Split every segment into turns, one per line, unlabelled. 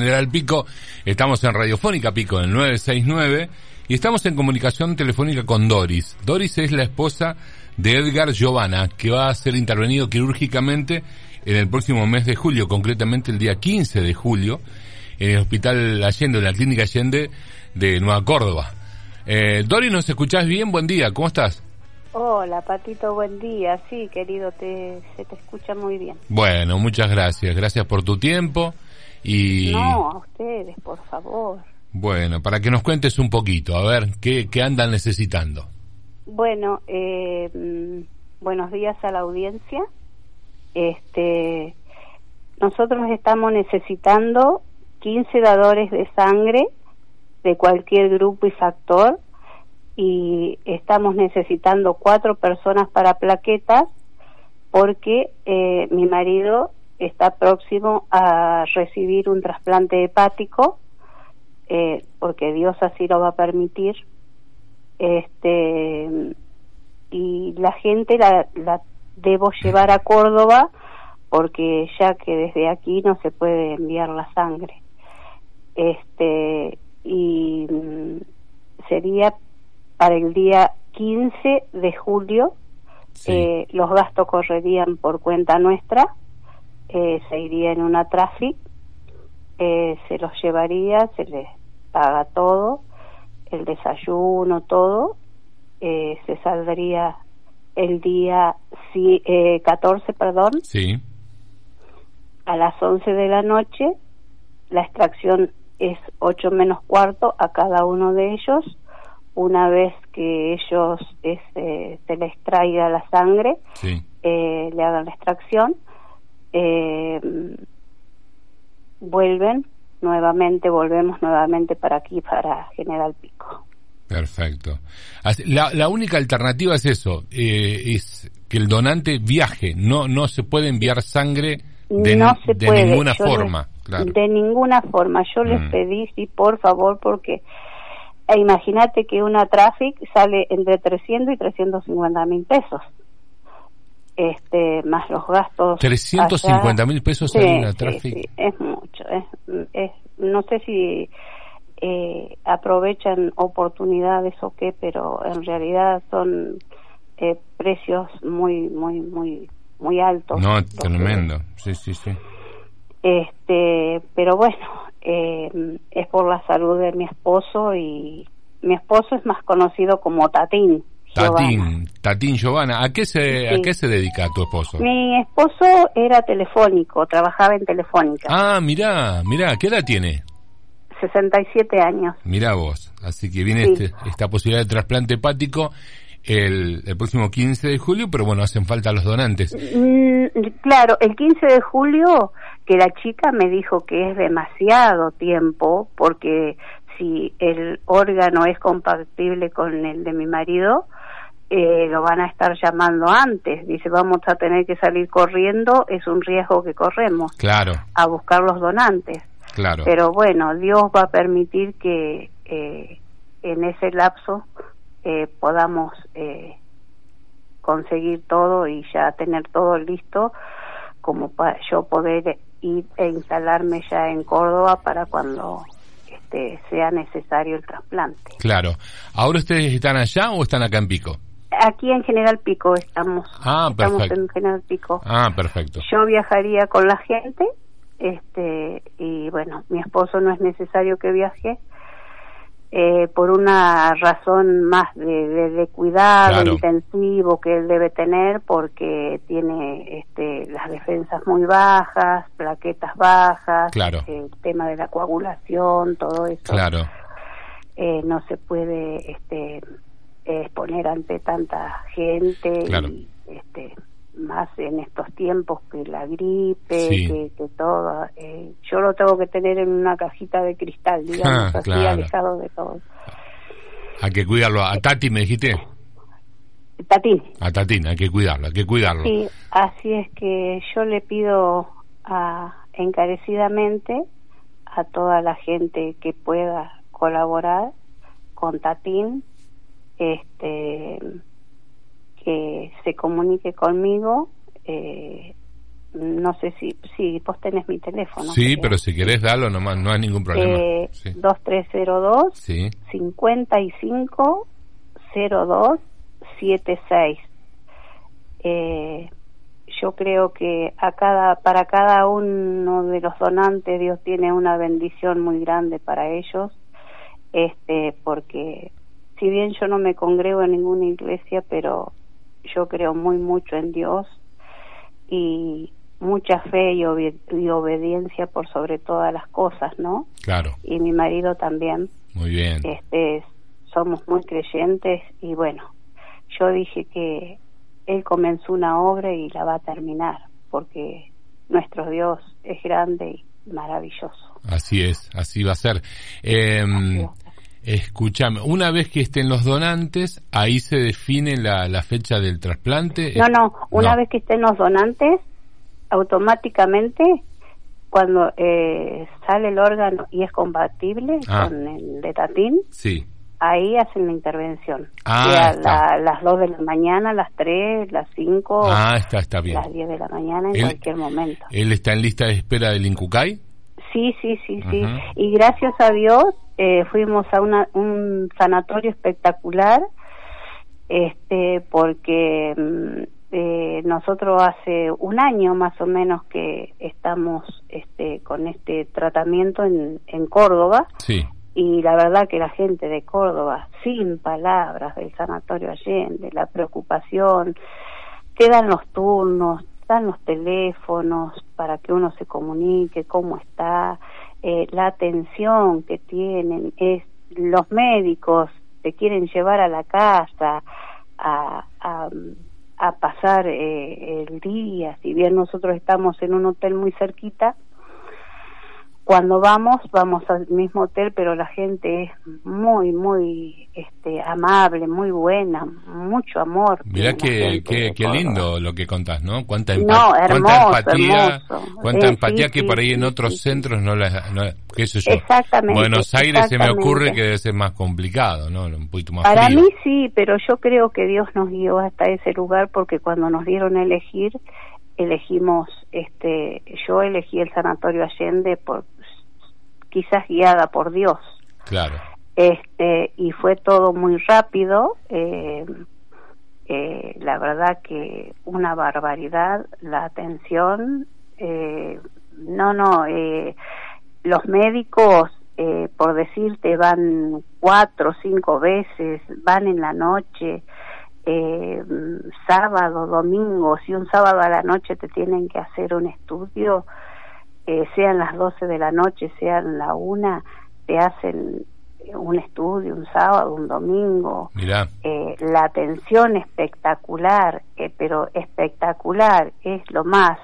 General Pico. Estamos en Radiofónica Pico, en el 969, y estamos en comunicación telefónica con Doris. Doris es la esposa de Edgar Giovanna, que va a ser intervenido quirúrgicamente en el próximo mes de julio, concretamente el día 15 de julio, en el Hospital Allende, en la Clínica Allende de Nueva Córdoba. Eh, Doris, ¿nos escuchás bien? Buen día, ¿cómo estás?
Hola, Patito, buen día. Sí, querido, te, se te escucha muy bien.
Bueno, muchas gracias. Gracias por tu tiempo y...
No, a ustedes, por favor.
Bueno, para que nos cuentes un poquito, a ver, ¿qué, qué andan necesitando?
Bueno, eh, mm, buenos días a la audiencia. Este, nosotros estamos necesitando 15 dadores de sangre de cualquier grupo y factor y estamos necesitando cuatro personas para plaquetas porque eh, mi marido está próximo a recibir un trasplante hepático eh, porque Dios así lo va a permitir este y la gente la, la debo llevar a Córdoba porque ya que desde aquí no se puede enviar la sangre este y mm, sería para el día 15 de julio. Eh, los gastos correrían por cuenta nuestra, eh, se iría en una traffic, eh, se los llevaría, se les paga todo, el desayuno, todo, se saldría el día 14, perdón,
sí.
a las 11 de la noche, la extracción es 8 menos cuarto a cada uno de ellos, una vez que ellos este, se les traiga la sangre, eh, le hagan la extracción, eh, vuelven nuevamente, volvemos nuevamente para aquí, para General Pico.
Perfecto. La, la única alternativa es eso, eh, es que el donante viaje, no no se puede enviar sangre de, de ninguna forma.
De ninguna forma. Yo les mm. pedí, sí, por favor, porque e imagínate que una traffic sale entre 300 y 350 mil pesos. Este, más los gastos.
350 mil pesos en una traffic.
Sí, es mucho. Es, no sé si eh, aprovechan oportunidades o qué, pero en realidad son eh, precios muy, muy, muy, muy altos.
No, tremendo. Sí, sí, sí.
Este, pero bueno, eh, es por la salud de mi esposo y mi esposo es más conocido como Tatín.
Tatín, Tatín Giovanna, ¿a qué se a qué se dedica tu esposo?
Mi esposo era telefónico, trabajaba en Telefónica.
Ah, mirá, mirá, ¿qué edad tiene?
67 años.
Mirá vos, así que viene este, esta posibilidad de trasplante hepático el, el, próximo 15 de julio, pero bueno, hacen falta los donantes.
Mm, claro, el 15 de julio que la chica me dijo que es demasiado tiempo porque si el órgano es compatible con el de mi marido, eh, lo van a estar llamando antes. Dice, vamos a tener que salir corriendo, es un riesgo que corremos.
Claro.
A buscar los donantes.
Claro.
Pero bueno, Dios va a permitir que eh, en ese lapso eh, podamos eh, conseguir todo y ya tener todo listo como para yo poder ir e instalarme ya en Córdoba para cuando este, sea necesario el trasplante.
Claro. ¿Ahora ustedes están allá o están acá en Pico?
Aquí en General Pico estamos.
Ah,
perfecto. Estamos en General Pico.
Ah, perfecto.
Yo viajaría con la gente, este, y bueno, mi esposo no es necesario que viaje, eh, por una razón más de, de, cuidado intensivo que él debe tener porque tiene este, las defensas muy bajas, plaquetas bajas, el tema de la coagulación, todo eso.
Claro.
Eh, no se puede este, exponer ante tanta gente y este, más en estos tiempos que la gripe, que, todo. Eh, yo lo tengo que tener en una cajita de cristal, digamos, ah, así alejado de todo.
Hay que cuidarlo. ¿A Tati me dijiste?
Tatín.
A Tatín, hay que cuidarlo, hay que cuidarlo.
Sí, así es que yo le pido a, encarecidamente a toda la gente que pueda colaborar con Tatín, este que se comunique conmigo eh, no sé si, sí, vos tenés mi teléfono.
Sí, pero si querés darlo nomás, no hay ningún problema.
Eh, 2302
sí.
55 02 76. Eh, yo creo que a cada, para cada uno de los donantes Dios tiene una bendición muy grande para ellos, este, porque si bien yo no me congrego en ninguna iglesia, pero yo creo muy mucho en Dios y mucha fe y, obediencia por sobre todas las cosas, ¿no?
Claro.
Y mi marido también.
Muy bien.
Este, somos muy creyentes y bueno, yo dije que él comenzó una obra y la va a terminar, porque nuestro Dios es grande y maravilloso.
Así es, así va a ser. Eh, Escúchame, una vez que estén los donantes, ahí se define la, la fecha del trasplante.
No, no, una vez que estén los donantes, automáticamente, cuando eh, sale el órgano y es compatible ah. con el letatín,
sí
ahí hacen la intervención.
Ah,
a las 2 de la mañana, las 3, las 5,
ah, está, está bien.
las 10 de la mañana, en cualquier momento.
¿Él está en lista de espera del Incucay?
Sí, sí, sí, sí. Y gracias a Dios eh, fuimos a una, un sanatorio espectacular, este, porque mm, eh, nosotros hace un año más o menos que estamos este, con este tratamiento en, en Córdoba.
Sí
y la verdad que la gente de Córdoba, sin palabras del Sanatorio Allende, la preocupación, te dan los turnos, dan los teléfonos para que uno se comunique, cómo está, eh, la atención que tienen, es los médicos te quieren llevar a la casa a, a, pasar eh, el día, si bien nosotros estamos en un hotel muy cerquita, cuando vamos vamos al mismo hotel pero la gente es muy muy este amable muy buena mucho amor
mira qué qué, lindo lo que contás no cuánta,
no,
empatía cuánta empatía que por ahí en otros centros no la no, qué sé yo.
Exactamente
Buenos Aires se me ocurre que debe ser más complicado no un poquito más
para mí sí pero yo creo que Dios nos guió hasta ese lugar porque cuando nos dieron a elegir elegimos este yo elegí el sanatorio Allende por quizás guiada por Dios.
Claro.
Este, y fue todo muy rápido, eh, eh, la verdad que una barbaridad, la atención, eh, no, no, los médicos, por decirte, van cuatro o cinco veces, van en la noche, sábado, domingo, si un sábado a la noche te tienen que hacer un estudio, eh, sean las 12 de la noche, sean la una, te hacen un estudio un sábado, un domingo. Eh, la atención espectacular, eh, pero espectacular es lo más.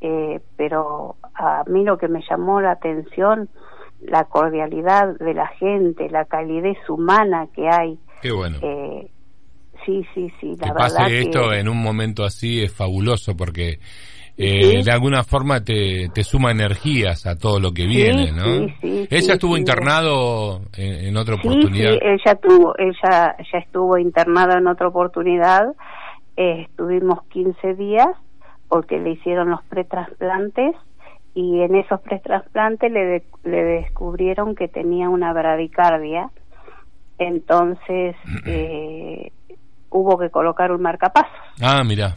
Eh, pero a mí lo que me llamó la atención, la cordialidad de la gente, la calidez humana que hay.
Qué bueno.
sí, sí, sí.
La que pase esto en un momento así es fabuloso porque eh, de alguna forma te, te, suma energías a todo lo que viene, ¿no? ella estuvo internado en, otra oportunidad.
Sí, ella tuvo, ella ya estuvo internada en otra oportunidad. Eh, estuvimos 15 días porque le hicieron los pretrasplantes y en esos pretrasplantes le, le descubrieron que tenía una bradicardia. Entonces eh, hubo que colocar un marcapasos.
Ah, mira.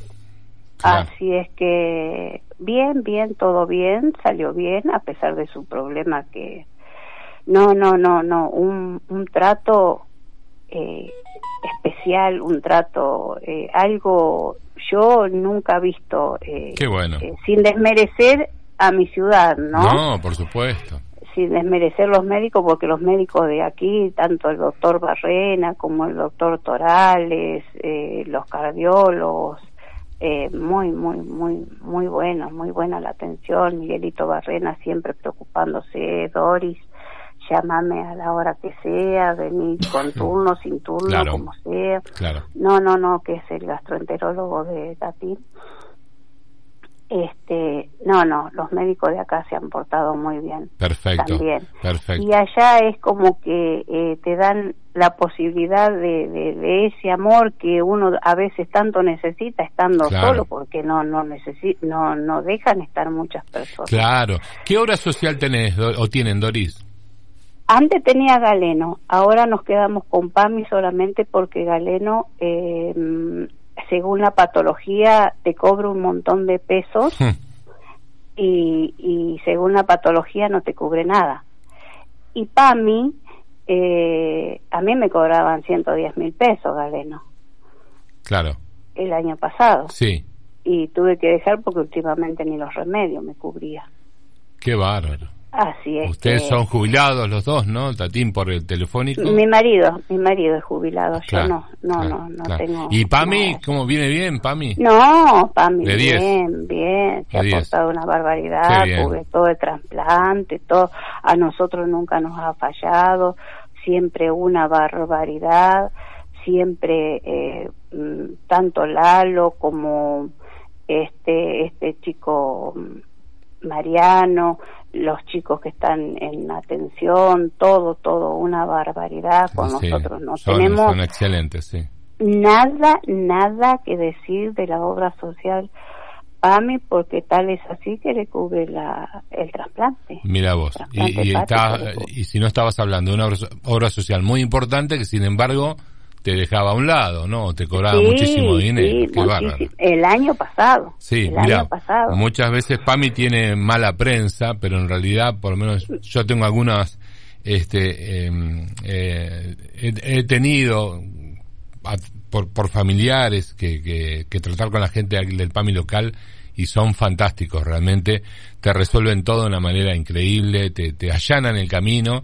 Así es que bien, bien, todo bien, salió bien a pesar de su problema que no, no, no, no, un, un trato eh, especial, un trato, eh, algo yo nunca he visto, eh,
Qué bueno.
Eh, sin desmerecer a mi ciudad, ¿no?
No, por supuesto.
Sin desmerecer los médicos, porque los médicos de aquí, tanto el doctor Barrena como el doctor Torales, eh, los cardiólogos, eh, muy, muy, muy, muy bueno, muy buena la atención. Miguelito Barrena siempre preocupándose, Doris, llámame a la hora que sea, venir con turno, sin turno, como sea. No, no, no, que es el gastroenterólogo de Tatín. Este, no, no, los médicos de acá se han portado muy bien.
Perfecto.
También.
Perfecto.
Y allá es como que eh, te dan la posibilidad de, de, ese amor que uno a veces tanto necesita estando solo porque no no no no dejan estar muchas personas
claro qué obra social tenés o tienen Doris
antes tenía Galeno ahora nos quedamos con Pami solamente porque Galeno eh, según la patología te cobra un montón de pesos hmm. y, y según la patología no te cubre nada y Pami eh, a mí me cobraban 110 mil pesos, Galeno.
Claro.
El año pasado.
Sí.
Y tuve que dejar porque últimamente ni los remedios me cubría.
Qué bárbaro.
Así es.
Ustedes son jubilados los dos, ¿no? Tatín por el telefónico.
Mi marido, mi marido es jubilado, yo no, no, no, no tengo.
¿Y Pami, cómo viene bien, Pami?
No, Pami, bien, bien, se ha aportado una barbaridad, tuve todo el trasplante, todo, a nosotros nunca nos ha fallado, siempre una barbaridad, siempre eh, mm, tanto Lalo como este, este chico mm, Mariano, los chicos que están en atención, todo, todo, una barbaridad con nosotros. No tenemos
son excelentes, sí.
nada, nada que decir de la obra social PAMI porque tal es así que le cubre la, el trasplante.
Mira vos, y, y, y, si no estabas hablando de una obra, social muy importante que sin embargo te dejaba a un lado, ¿no? Te cobraba muchísimo dinero.
El año pasado.
Sí, mira, muchas veces PAMI tiene mala prensa, pero en realidad, por lo menos yo tengo algunas, este, em, eh, he, tenido por, por familiares que, que, que tratar con la gente del PAMI local y son fantásticos, realmente te resuelven todo de una manera increíble, te, te allanan el camino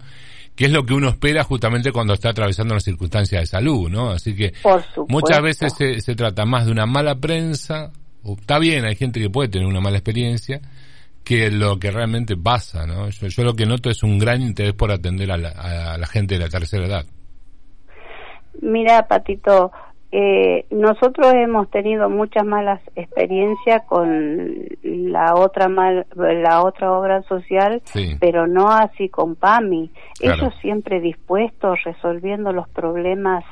que es lo que uno espera justamente cuando está atravesando una circunstancia de salud, ¿no? Así que muchas veces se, trata más de una mala prensa, o está bien, hay gente que puede tener una mala experiencia, que lo que realmente pasa, ¿no? Yo, lo que noto es un gran interés por atender a la, a la gente de la tercera edad.
Mira, Patito, eh, nosotros hemos tenido muchas malas experiencias con la otra mal, la otra obra social, pero no así con PAMI. Ellos siempre dispuestos, resolviendo los problemas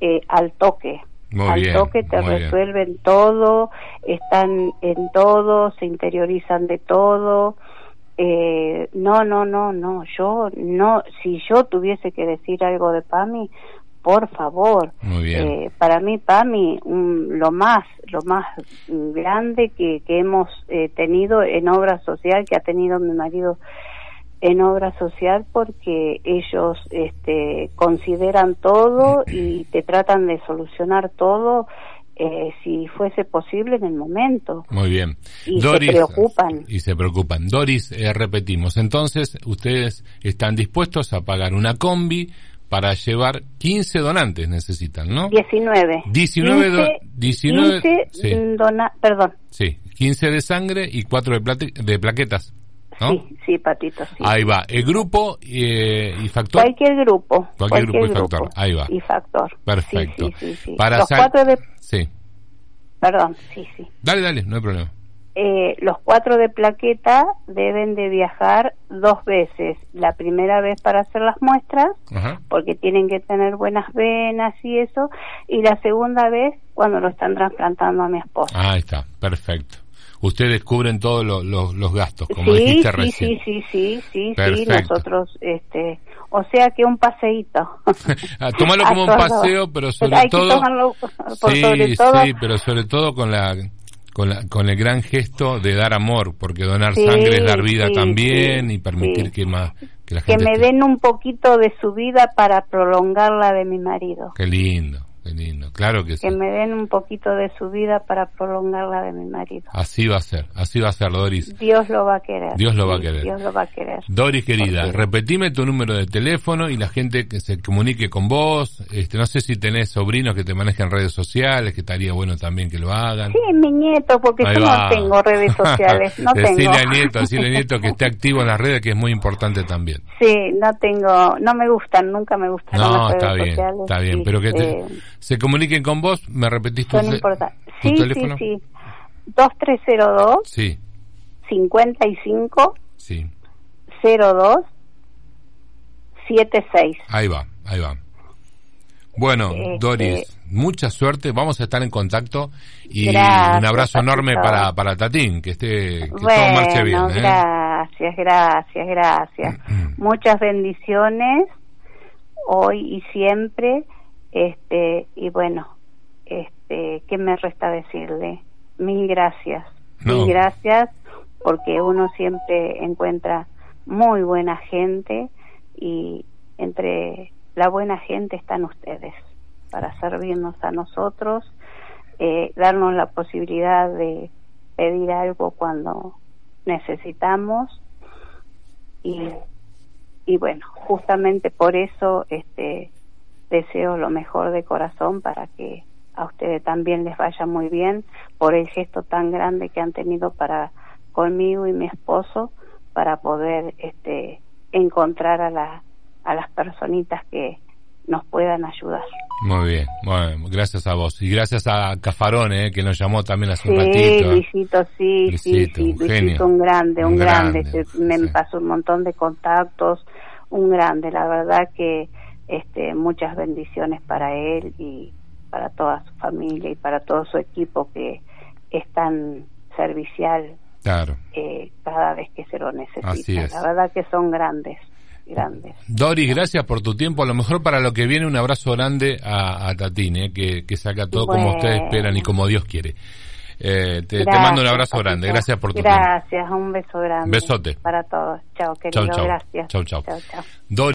eh, al toque. al toque te resuelven todo, están en todo, se interiorizan de todo. Eh, no, no, no, no, yo no, si yo tuviese que decir algo de PAMI, por favor. Eh, para mí, PAMI, lo más, lo más grande que, que hemos eh, tenido en obra social, que ha tenido mi marido en obra social, porque ellos este, consideran todo y te tratan de solucionar todo. Eh, si fuese posible en el momento.
Muy bien.
Y se preocupan.
Y se preocupan. Doris, repetimos, entonces ustedes están dispuestos a pagar una combi, para llevar 15 donantes necesitan, ¿no?
19.
19, 19
15 dona, perdón.
Sí, 15 de sangre y 4 de, de plaquetas. ¿no?
Sí, sí, patito, sí.
Ahí va, el grupo eh, y factor.
Cualquier grupo.
Cualquier, grupo, y factor, ahí va.
Y factor.
Perfecto.
Sí, sí, sí,
Para
Los cuatro de...
Sí.
Perdón, sí, sí.
Dale, dale, no hay problema.
Eh, los cuatro de plaqueta deben de viajar dos veces. La primera vez para hacer las muestras, porque tienen que tener buenas venas y eso, y la segunda vez cuando lo están trasplantando a mi esposa.
ahí está, perfecto. Ustedes cubren todos los gastos, como dijiste
sí,
recién.
Sí, sí, sí, sí, sí, nosotros, este, o sea que un paseíto.
Ah, tómalo como un paseo, pero sobre todo... sí, sí, pero sobre todo con la con, con el gran gesto de dar amor, porque donar sangre es dar vida también y permitir que más que la gente
que me den un poquito de su vida para prolongar la de mi marido.
Qué lindo claro que,
que me den un poquito de su vida para prolongar la de mi marido.
Así va a ser, así va a ser, Doris.
Dios lo va a querer.
Dios lo va a querer.
Dios lo va a querer.
Doris, querida, repetime tu número de teléfono y la gente que se comunique con vos. Este, no sé si tenés sobrinos que te manejen redes sociales, que estaría bueno también que lo hagan.
Sí, mi nieto, porque yo no tengo redes sociales. No
decile al nieto, decile al nieto que esté activo en las redes, que es muy importante también.
Sí, no tengo, no me gustan, nunca me gustan
no,
las
está bien, Está bien, pero que te, se comuniquen con vos, me repetís tu,
sí, teléfono. Sí, sí, 2302
sí.
55
sí.
02 76.
Ahí va, ahí va. Bueno,
Este,
Doris, mucha suerte, vamos a estar en contacto y
Gracias,
un abrazo enorme para, para Tatín, que esté, que todo
Bueno,
marche bien. ¿eh?
gracias, gracias, gracias. Muchas bendiciones hoy y siempre. Este, y bueno, este, ¿qué me resta decirle? Mil gracias.
No.
Mil gracias porque uno siempre encuentra muy buena gente y entre la buena gente están ustedes para servirnos a nosotros, eh, darnos la posibilidad de pedir algo cuando necesitamos y, y bueno, justamente por eso este deseo lo mejor de corazón para que a ustedes también les vaya muy bien por el gesto tan grande que han tenido para conmigo y mi esposo para poder este encontrar a la a las personitas que nos puedan ayudar.
Muy bien, bueno, gracias a vos. Y gracias a Cafarone, eh, que nos llamó también hace un
Sí,
ratito. eh.
Luisito, sí,
Luisito,
sí, sí,
un
Luisito, un grande, un,
Un
grande. me
sí.
pasó un montón de contactos, un grande. La verdad que este, muchas bendiciones para él y para toda su familia y para todo su equipo que es tan servicial
Claro.
eh, cada vez que se lo necesita.
Así es.
La verdad que son grandes, grandes.
Doris, gracias por tu tiempo. A lo mejor para lo que viene un abrazo grande a, a Tatín, eh, que, que saca todo como ustedes esperan y como Dios quiere. Eh, te, mando un abrazo grande. Gracias por tu tiempo.
Gracias, un beso grande.
Besote.
Para todos. Chao, querido.
Chau, chau.
Gracias.
Chau, chau.
chau, chau.
Doris.